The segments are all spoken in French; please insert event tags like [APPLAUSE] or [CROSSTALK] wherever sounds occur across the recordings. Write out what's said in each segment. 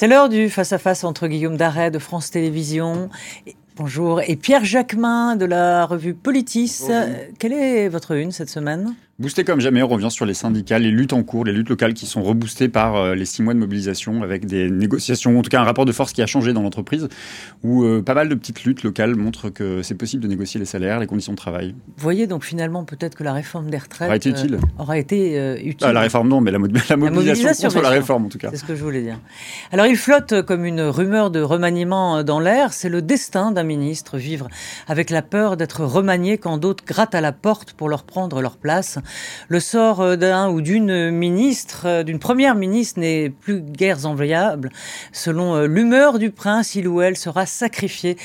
C'est l'heure du face-à-face entre Guillaume Darret de France Télévisions. Bonjour. Et Pierre Jacquemin de la revue Politis. Quelle est votre une cette semaine? Boosté comme jamais, on revient sur les syndicats, les luttes en cours, les luttes locales qui sont reboostées par euh, les six mois de mobilisation avec des négociations, en tout cas un rapport de force qui a changé dans l'entreprise, où euh, pas mal de petites luttes locales montrent que c'est possible de négocier les salaires, les conditions de travail. Vous voyez donc finalement peut-être que la réforme des retraites aura été utile. Euh, aura été utile. Ah, la réforme non, mais la, mobilisation, contre la réforme en tout cas. C'est ce que je voulais dire. Alors il flotte comme une rumeur de remaniement dans l'air. C'est le destin d'un ministre, vivre avec la peur d'être remanié quand d'autres grattent à la porte pour leur prendre leur place. Le sort euh, d'un ou d'une ministre, euh, d'une première ministre n'est plus guère enviable. Selon euh, l'humeur du prince, il ou elle sera sacrifié.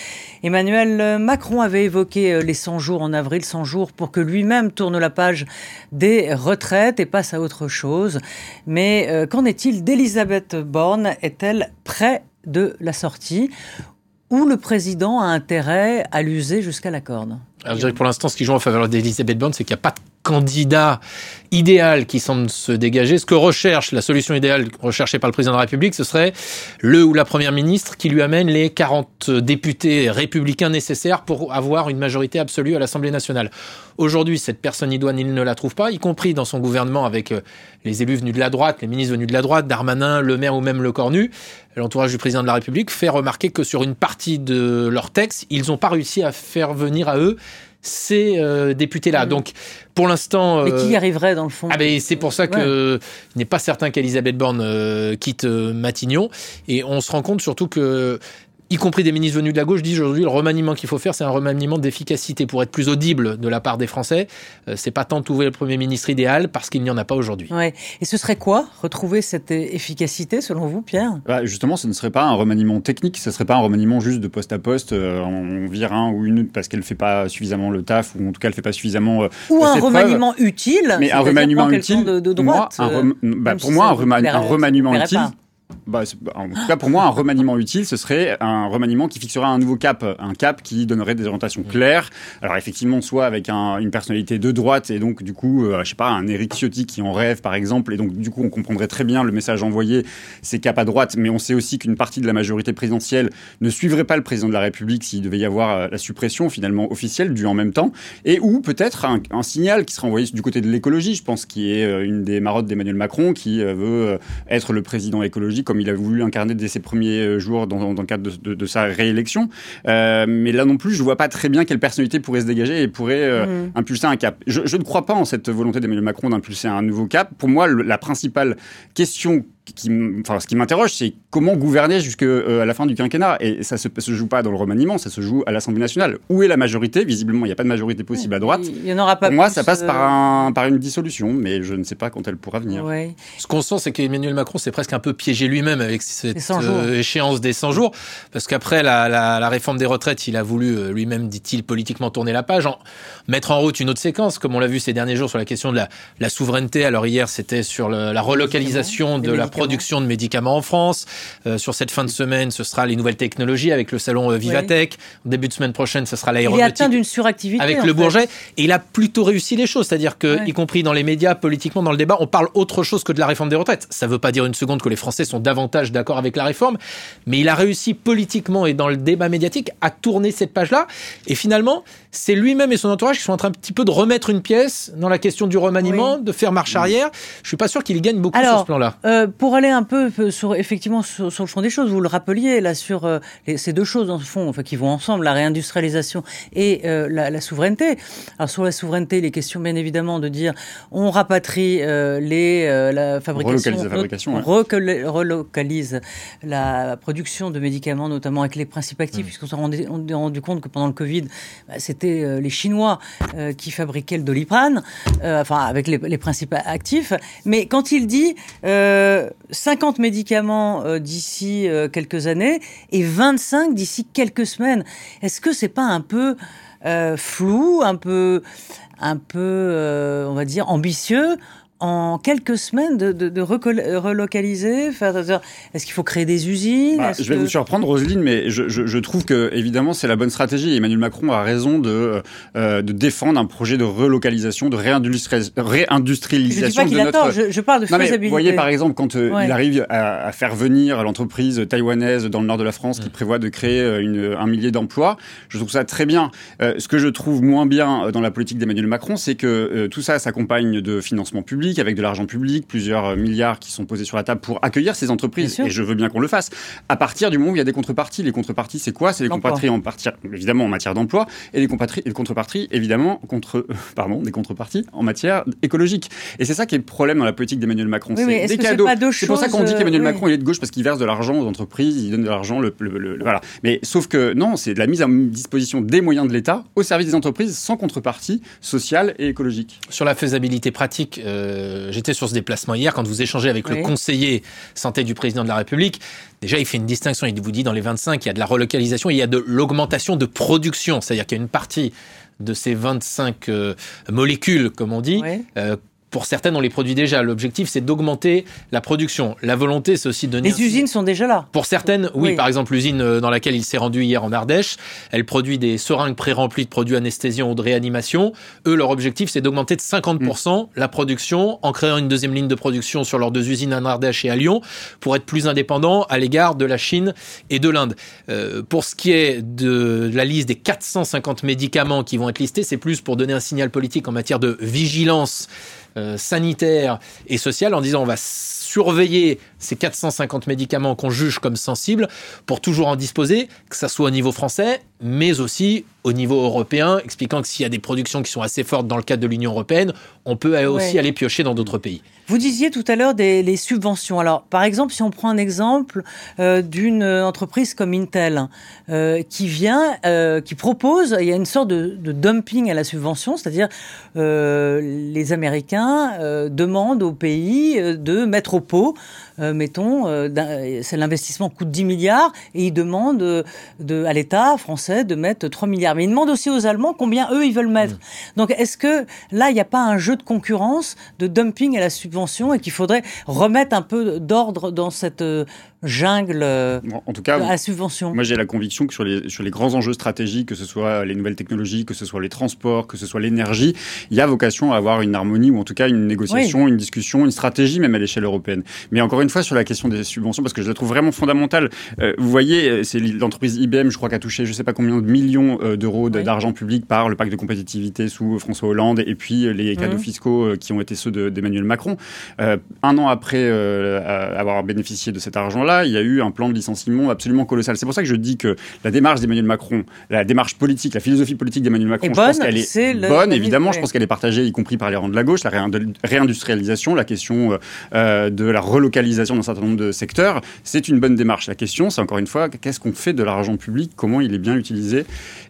Emmanuel Macron avait évoqué les 100 jours en avril, 100 jours pour que lui-même tourne la page des retraites et passe à autre chose. Mais qu'en est-il d'Elisabeth Borne? Est-elle près de la sortie? Ou le président a intérêt à l'user jusqu'à la corde? Je dirais que pour l'instant, ce qui joue en faveur d'Elisabeth Borne, c'est qu'il n'y a pas de candidat idéal qui semble se dégager. Ce que recherche, la solution idéale recherchée par le président de la République, ce serait le ou la première ministre qui lui amène les 40 députés républicains nécessaires pour avoir une majorité absolue à l'Assemblée nationale. Aujourd'hui, cette personne idoine, il ne la trouve pas, y compris dans son gouvernement avec euh, les élus venus de la droite, les ministres venus de la droite, Darmanin, Le Maire ou même Le Cornu. L'entourage du président de la République fait remarquer que sur une partie de leur texte, ils n'ont pas réussi à faire venir à eux ces euh, députés-là. Mm. Donc, pour l'instant. Mais qui y euh, arriverait dans le fond? Ah ben c'est pour ça que il n'est pas certain qu'Elisabeth Borne euh, quitte Matignon. Et on se rend compte surtout que y compris des ministres venus de la gauche, disent aujourd'hui le remaniement qu'il faut faire, c'est un remaniement d'efficacité pour être plus audible de la part des Français. Euh, c'est pas tant de trouver le Premier ministre idéal parce qu'il n'y en a pas aujourd'hui. Ouais. Et ce serait quoi retrouver cette efficacité selon vous, Pierre? Bah Justement, ce ne serait pas un remaniement technique, ce serait pas un remaniement juste de poste à poste. Euh, on vire un ou une parce qu'elle fait pas suffisamment le taf ou en tout cas elle fait pas suffisamment. Euh, ou un remaniement utile. Mais un remaniement utile. De, de droite, moi, un bah, pour moi, un, remaniement utile bah, en tout cas, pour moi, un remaniement utile, ce serait un remaniement qui fixerait un nouveau cap, un cap qui donnerait des orientations claires. Alors effectivement, soit avec une personnalité de droite et donc du coup, euh, je sais pas, un Éric Ciotti qui en rêve par exemple, et donc du coup, on comprendrait très bien le message envoyé, c'est cap à droite, mais on sait aussi qu'une partie de la majorité présidentielle ne suivrait pas le président de la République s'il devait y avoir euh, la suppression finalement officielle du en même temps, et ou peut-être un, un, signal qui serait envoyé du côté de l'écologie, je pense, qui est euh, une des marottes d'Emmanuel Macron, qui veut être le président écologique comme il a voulu incarner dès ses premiers euh, jours dans, dans le cadre de, de, sa réélection. Euh, mais là non plus, je vois pas très bien quelle personnalité pourrait se dégager et pourrait euh, mm. impulser un cap. Je, je, ne crois pas en cette volonté d'Emmanuel Macron d'impulser un nouveau cap. Pour moi, la principale question qui, enfin, ce qui m'interroge, c'est comment gouverner jusqu'à euh, la fin du quinquennat. Et ça se, se joue pas dans le remaniement, ça se joue à l'Assemblée nationale. Où est la majorité? Visiblement, il n'y a pas de majorité possible à droite. Il y en aura pas. Pour moi, ça passe par, euh, un, par une dissolution, mais je ne sais pas quand elle pourra venir. Ce qu'on sent, c'est qu'Emmanuel Macron s'est presque un peu piégé lui-même avec cette euh, échéance des 100 jours, parce qu'après la, la, la, réforme des retraites, il a voulu lui-même, dit-il, politiquement tourner la page, en, mettre en route une autre séquence, comme on l'a vu ces derniers jours sur la question de la, la souveraineté. Alors hier, c'était sur le, la relocalisation de la production de médicaments en France. Euh, sur cette fin de semaine, ce sera les nouvelles technologies avec le salon euh, Vivatech. Au début de semaine prochaine, ce sera l'aéronautique. Il est atteint d'une suractivité. Avec le Bourget. Et il a plutôt réussi les choses. C'est-à-dire que, y compris dans les médias, politiquement, dans le débat, on parle autre chose que de la réforme des retraites. Ça ne veut pas dire une seconde que les Français sont davantage d'accord avec la réforme. Mais il a réussi politiquement et dans le débat médiatique à tourner cette page-là. Et finalement, c'est lui-même et son entourage qui sont en train un petit peu de remettre une pièce dans la question du remaniement, de faire marche arrière. Je suis pas sûr qu'il gagne beaucoup sur ce plan-là. Euh, pour aller un peu sur, effectivement sur, le fond des choses, vous le rappeliez là sur euh, ces deux choses dans le fond, enfin qui vont ensemble, la réindustrialisation et euh, la, souveraineté. Alors sur la souveraineté, les questions bien évidemment de dire on rapatrie les la fabrication, relocalise la fabrication, relocalise la production de médicaments, notamment avec les principes actifs, mmh. puisqu'on s'est rendu, rendu compte que pendant le Covid, bah, c'était euh, les Chinois euh, qui fabriquaient le doliprane, euh, enfin avec les, les, principes actifs. Mais quand il dit 50 médicaments d'ici quelques années et 25 d'ici quelques semaines, est-ce que c'est pas un peu flou, un peu, un peu, on va dire ambitieux en quelques semaines de, de, de relocaliser Est-ce qu'il faut créer des usines bah, Je vais vous surprendre, Roselyne, mais je, je, je, trouve que évidemment c'est la bonne stratégie. Emmanuel Macron a raison de, euh, de défendre un projet de relocalisation, de réindustrialisation de notre. Je, je, parle de faisabilité. vous voyez par exemple quand euh, il arrive à, à, faire venir l'entreprise taïwanaise dans le nord de la France qui prévoit de créer euh, une, un millier d'emplois, je trouve ça très bien. Euh, ce que je trouve moins bien dans la politique d'Emmanuel Macron, c'est que tout ça s'accompagne de financement public avec de l'argent public, plusieurs euh, milliards qui sont posés sur la table pour accueillir ces entreprises. Et je veux bien qu'on le fasse. À partir du moment où il y a des contreparties, les contreparties, c'est quoi? C'est les contreparties en partie, évidemment en matière d'emploi, et les, les contreparties, évidemment, contre, [LAUGHS] pardon, des contreparties en matière écologique. Et c'est ça qui est le problème dans la politique d'Emmanuel Macron. c'est des cadeaux. C'est pour ça qu'on dit qu'Emmanuel euh, Macron il est de gauche parce qu'il verse de l'argent aux entreprises, il donne de l'argent, le, voilà. Mais sauf que non, c'est de la mise à disposition des moyens de l'État au service des entreprises sans contrepartie sociale et écologique. Sur la faisabilité pratique, euh, j'étais sur ce déplacement hier, quand vous échangez avec le conseiller santé du président de la République, déjà il fait une distinction, il vous dit dans les 25, il y a de la relocalisation, il y a de l'augmentation de production, c'est-à-dire qu'il y a une partie de ces 25 euh, molécules, comme on dit, euh, pour certaines, on les produit déjà. L'objectif, c'est d'augmenter la production. La volonté, c'est aussi de donner. Les usines sont déjà là. Pour certaines, oui. Par exemple, l'usine euh, dans laquelle il s'est rendu hier en Ardèche, elle produit des seringues pré-remplies de produits anesthésiants ou de réanimation. Eux, leur objectif, c'est d'augmenter de 50% mm. la production en créant une deuxième ligne de production sur leurs deux usines en Ardèche et à Lyon pour être plus indépendants à l'égard de la Chine et de l'Inde. Euh, pour ce qui est de la liste des 450 médicaments qui vont être listés, c'est plus pour donner un signal politique en matière de vigilance euh, sanitaire et social en disant on va surveiller ces 450 médicaments qu'on juge comme sensibles pour toujours en disposer, que ça soit au niveau français, mais aussi au niveau européen, expliquant que s'il y a des productions qui sont assez fortes dans le cadre de l'Union européenne, on peut aussi aller piocher dans d'autres pays. Vous disiez tout à l'heure des les subventions. Alors, par exemple, si on prend un exemple euh, d'une entreprise comme Intel, euh, qui vient, euh, qui propose, il y a une sorte de, de dumping à la subvention, c'est-à-dire euh, les Américains euh, demandent au pays de mettre au pot euh, mettons, euh, c'est l'investissement coûte 10 milliards et ils demandent euh, de, à l'État français de mettre 3 milliards. Mais ils demandent aussi aux Allemands combien eux ils veulent mettre. Mmh. Donc est-ce que là il n'y a pas un jeu de concurrence, de dumping à la subvention et qu'il faudrait remettre un peu d'ordre dans cette jungle en tout cas, à subvention. Moi, j'ai la conviction que sur les, sur les grands enjeux stratégiques, que ce soit les nouvelles technologies, que ce soit les transports, que ce soit l'énergie, il y a vocation à avoir une harmonie ou en tout cas une négociation, une discussion, une stratégie même à l'échelle européenne. Mais encore une fois, sur la question des subventions, parce que je la trouve vraiment fondamentale. Euh, vous voyez, euh, c'est l'entreprise IBM, je crois, qui a touché je sais pas combien de millions euh, d'euros d'argent public par le pacte de compétitivité sous François Hollande et puis les cadeaux mmh. fiscaux qui ont été ceux d'Emmanuel Macron. un an après avoir bénéficié de cet argent-là, il y a eu un plan de licenciement absolument colossal. C'est pour ça que je dis que la démarche d'Emmanuel Macron, la démarche politique, la philosophie politique d'Emmanuel Macron, je pense qu'elle est, bonne, évidemment. Je pense qu'elle est partagée, y compris par les rangs de la gauche, la réindustrialisation, la question de la relocalisation d'un certain nombre de secteurs, c'est une bonne démarche. La question, c'est encore une fois, qu'est-ce qu'on fait de l'argent public? Comment il est bien utilisé?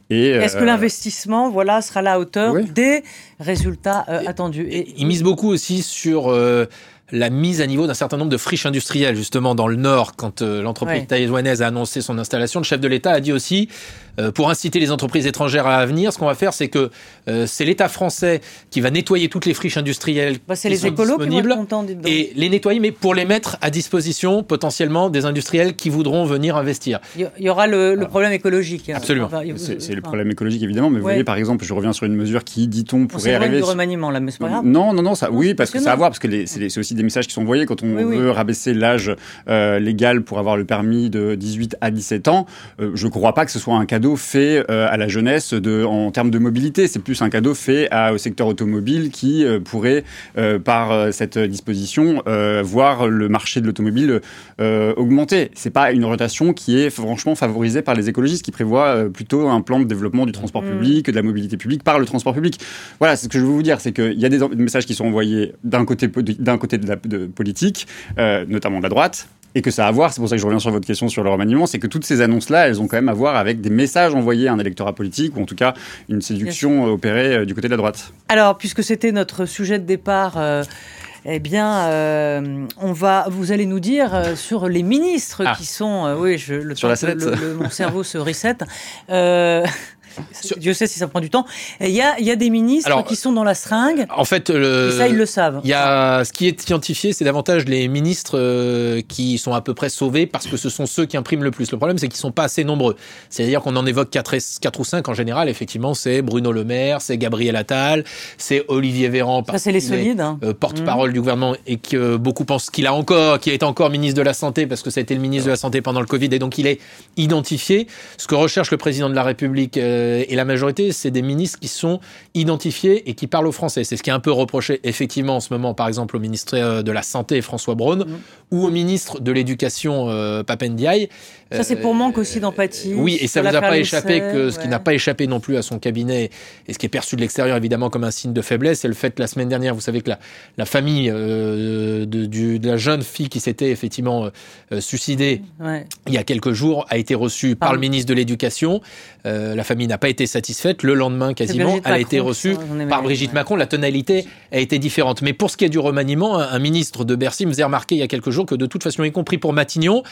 Est-ce que euh, l'investissement, voilà, sera à la hauteur des résultats euh, attendus? Et, Il mise beaucoup aussi sur euh, la mise à niveau d'un certain nombre de friches industrielles, justement dans le Nord, quand l'entreprise taïwanaise a annoncé son installation. Le chef de l'État a dit aussi euh, pour inciter les entreprises étrangères à venir, ce qu'on va faire, c'est que euh, c'est l'État français qui va nettoyer toutes les friches industrielles bah, qui les sont disponibles et les nettoyer, mais pour les mettre à disposition potentiellement des industriels qui voudront venir investir. Il y aura le, problème écologique. Hein. Absolument. c'est le problème écologique évidemment, mais vous voyez par exemple, je reviens sur une mesure qui, dit-on, pourrait bon, arriver. du remaniement là, mais c'est pas grave. Non, non, non, ça, oui, parce, que, ça a à voir, parce que c'est aussi des messages qui sont envoyés quand on veut rabaisser l'âge euh, légal pour avoir le permis de 18 à 17 ans. je ne crois pas que ce soit un cadeau fait euh, à la jeunesse de, en termes de mobilité. C'est plus un cadeau fait à, au secteur automobile qui euh, pourrait, euh, par cette disposition, voir le marché de l'automobile augmenter. C'est pas une orientation qui est franchement favorisée par les écologistes qui prévoient plutôt un plan de développement du transport mmh. public, de la mobilité publique par le transport public. Voilà, c'est ce que je veux vous dire, c'est qu'il y a des messages qui sont envoyés d'un côté, d'un côté de la de politique, notamment de la droite, et que ça a à voir, c'est pour ça que je reviens sur votre question sur le remaniement, c'est que toutes ces annonces-là, elles ont quand même à voir avec des messages envoyés à un électorat politique, ou en tout cas une séduction opérée euh, du côté de la droite. Alors, puisque c'était notre sujet de départ, euh, eh bien, euh, on va, vous allez nous dire sur les ministres ah. qui sont, oui, je, le sur la mon cerveau se reset. [LAUGHS] Dieu sait si ça prend du temps. Il y a, y a des ministres qui sont dans la seringue. En fait, ça, ils le savent. Il y a, ce qui est identifié, c'est davantage les ministres euh, qui sont à peu près sauvés parce que ce sont ceux qui impriment le plus. Le problème, c'est qu'ils sont pas assez nombreux. C'est-à-dire qu'on en évoque 4, 4 ou 5 en général. Effectivement, c'est Bruno Le Maire, c'est Gabriel Attal, c'est Olivier Véran. Ça, c'est les solides. Hein. Euh, porte-parole mmh. du gouvernement et que beaucoup pensent qu'il a encore, qui est encore ministre de la Santé parce que ça a été le ministre de la Santé pendant le Covid et donc il est identifié. Ce que recherche le président de la République euh, et la majorité, c'est des ministres qui sont identifiés et qui parlent au français. C'est ce qui est un peu reproché effectivement en ce moment, par exemple, au ministre euh, de la Santé François Braun mmh. ou au ministre de l'Éducation euh, Papendiaï. Ça, c'est pour manque aussi d'empathie. oui, et ça ne vous a pas échappé que ce qui n'a pas échappé non plus à son cabinet et ce qui est perçu de l'extérieur évidemment comme un signe de faiblesse, c'est le fait que la semaine dernière, vous savez que la, la famille de, du, de, la jeune fille qui s'était effectivement suicidée il y a quelques jours a été reçue par, le ministre de l'Éducation. la famille n'a pas été satisfaite. Le lendemain, quasiment, elle a été reçue par Brigitte Macron. La tonalité a été différente. Mais pour ce qui est du remaniement, un, ministre de Bercy me faisait remarquer il y a quelques jours que de toute façon, y compris pour Matignon,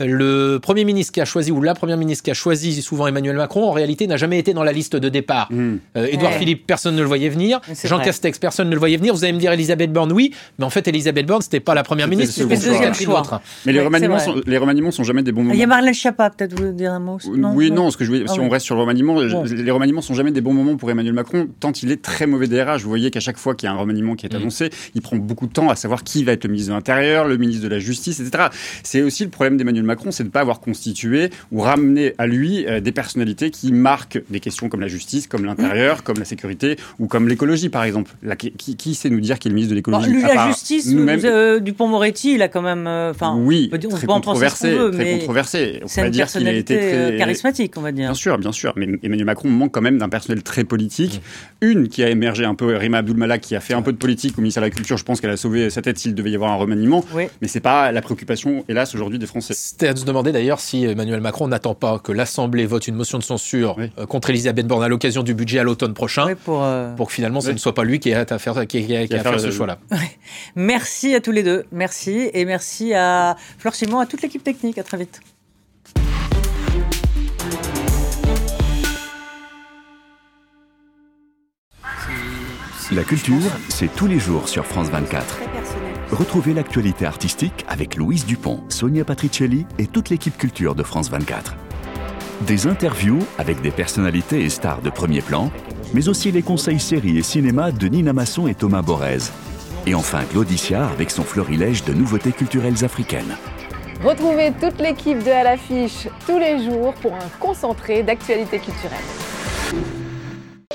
le premier ministre qui a choisi, ou la première ministre qui a choisi souvent Emmanuel Macron, en réalité, n'a jamais été dans la liste de départ. Mmh. Euh, Édouard Philippe, personne ne le voyait venir. Jean Castex, personne ne le voyait venir. Vous allez me dire Elisabeth Borne, oui. Mais en fait, Elisabeth Borne, c'était pas la première ministre, c'était le deuxième choix. Mais les remaniements, sont, les remaniements sont jamais des bons moments. Il y a Marlène Schiappa, peut-être, vous dire un mot Oui, non, ce que je si ah on reste sur le remaniement, les remaniements sont jamais des bons moments pour Emmanuel Macron, tant il est très mauvais DRH. Vous voyez qu'à chaque fois qu'il y a un remaniement qui est mm. annoncé, il prend beaucoup de temps à savoir qui va être le ministre de l'Intérieur, le ministre de la Justice, etc. C'est aussi le problème d'Emmanuel Macron, c'est de ne pas avoir constitué ou ramené à lui euh, des personnalités qui marquent des questions comme la justice, comme l'intérieur, mm. comme la sécurité ou comme l'écologie, par exemple. qui, sait nous dire qui est le ministre de l'écologie? lui, La justice, euh, Dupont-Moretti, il a quand même. Euh, enfin, oui, on très controversé, très controversé. C'est une personnalité charismatique, on va dire. Bien sûr, bien sûr. Mais Emmanuel Macron manque quand même d'un personnel très politique. Mm. Une qui a émergé un peu, Rima Abdul qui a fait un peu de politique au ministère de la Culture. Je pense qu'elle a sauvé sa tête s'il devait y avoir un remaniement. Mais c'est pas la préoccupation, hélas, aujourd'hui des Français. C'était à se demander d'ailleurs si Emmanuel Macron n'attend pas que l'Assemblée vote une motion de censure euh, contre Elisabeth Borne à l'occasion du budget à l'automne prochain, euh, pour, que finalement ce ne soit pas lui qui ait à faire, qui, à faire ce choix-là. Merci à tous les deux. Merci. Et merci à Flore Simon, à toute l'équipe technique. À très vite. La culture, c'est tous les jours sur France 24. Retrouvez l'actualité artistique avec Louise Dupont, Sonia Patricelli et toute l'équipe culture de France 24. Des interviews avec des personnalités et stars de premier plan, mais aussi les conseils séries et cinéma de Nina Masson et Thomas Borez. Et enfin Claudicia avec son florilège de nouveautés culturelles africaines. Retrouvez toute l'équipe de À l'affiche tous les jours pour un concentré d'actualité culturelle.